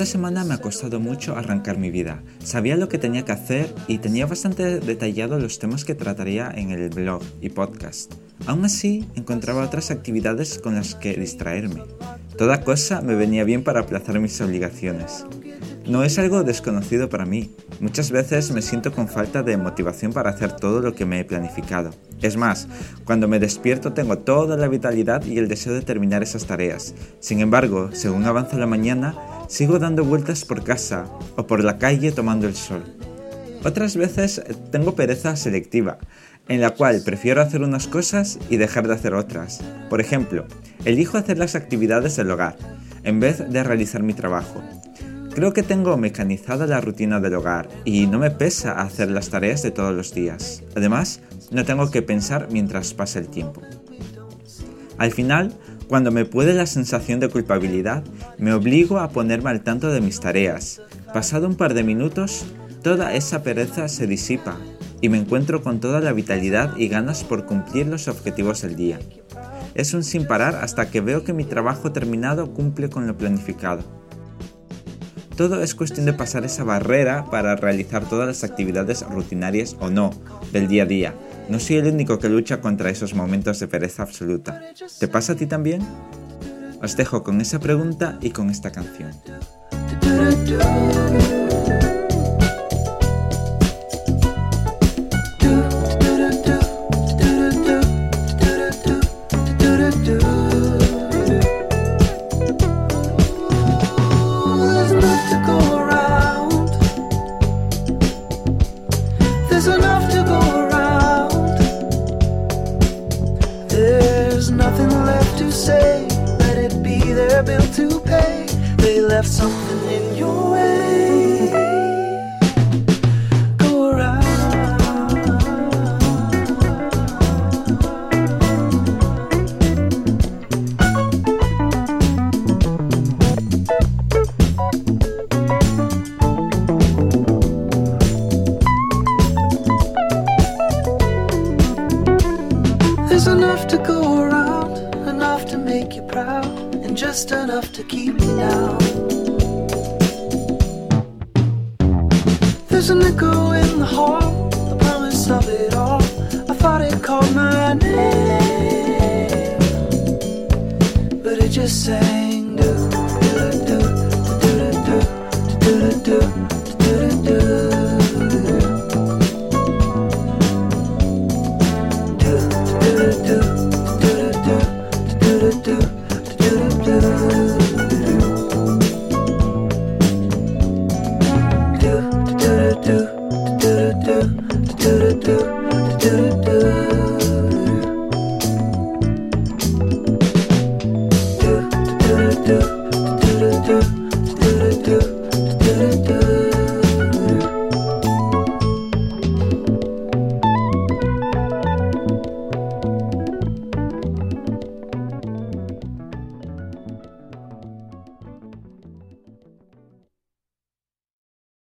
Esta semana me ha costado mucho arrancar mi vida. Sabía lo que tenía que hacer y tenía bastante detallado los temas que trataría en el blog y podcast. Aún así, encontraba otras actividades con las que distraerme. Toda cosa me venía bien para aplazar mis obligaciones. No es algo desconocido para mí. Muchas veces me siento con falta de motivación para hacer todo lo que me he planificado. Es más, cuando me despierto tengo toda la vitalidad y el deseo de terminar esas tareas. Sin embargo, según avanza la mañana, sigo dando vueltas por casa o por la calle tomando el sol. Otras veces tengo pereza selectiva, en la cual prefiero hacer unas cosas y dejar de hacer otras. Por ejemplo, elijo hacer las actividades del hogar, en vez de realizar mi trabajo. Creo que tengo mecanizada la rutina del hogar y no me pesa hacer las tareas de todos los días. Además, no tengo que pensar mientras pasa el tiempo. Al final, cuando me puede la sensación de culpabilidad, me obligo a ponerme al tanto de mis tareas. Pasado un par de minutos, toda esa pereza se disipa y me encuentro con toda la vitalidad y ganas por cumplir los objetivos del día. Es un sin parar hasta que veo que mi trabajo terminado cumple con lo planificado. Todo es cuestión de pasar esa barrera para realizar todas las actividades rutinarias o no del día a día. No soy el único que lucha contra esos momentos de pereza absoluta. ¿Te pasa a ti también? Os dejo con esa pregunta y con esta canción. There's nothing left to say. Let it be their bill to pay. They left something in your way. There's enough to go around, enough to make you proud, and just enough to keep you down. There's an echo in the hall,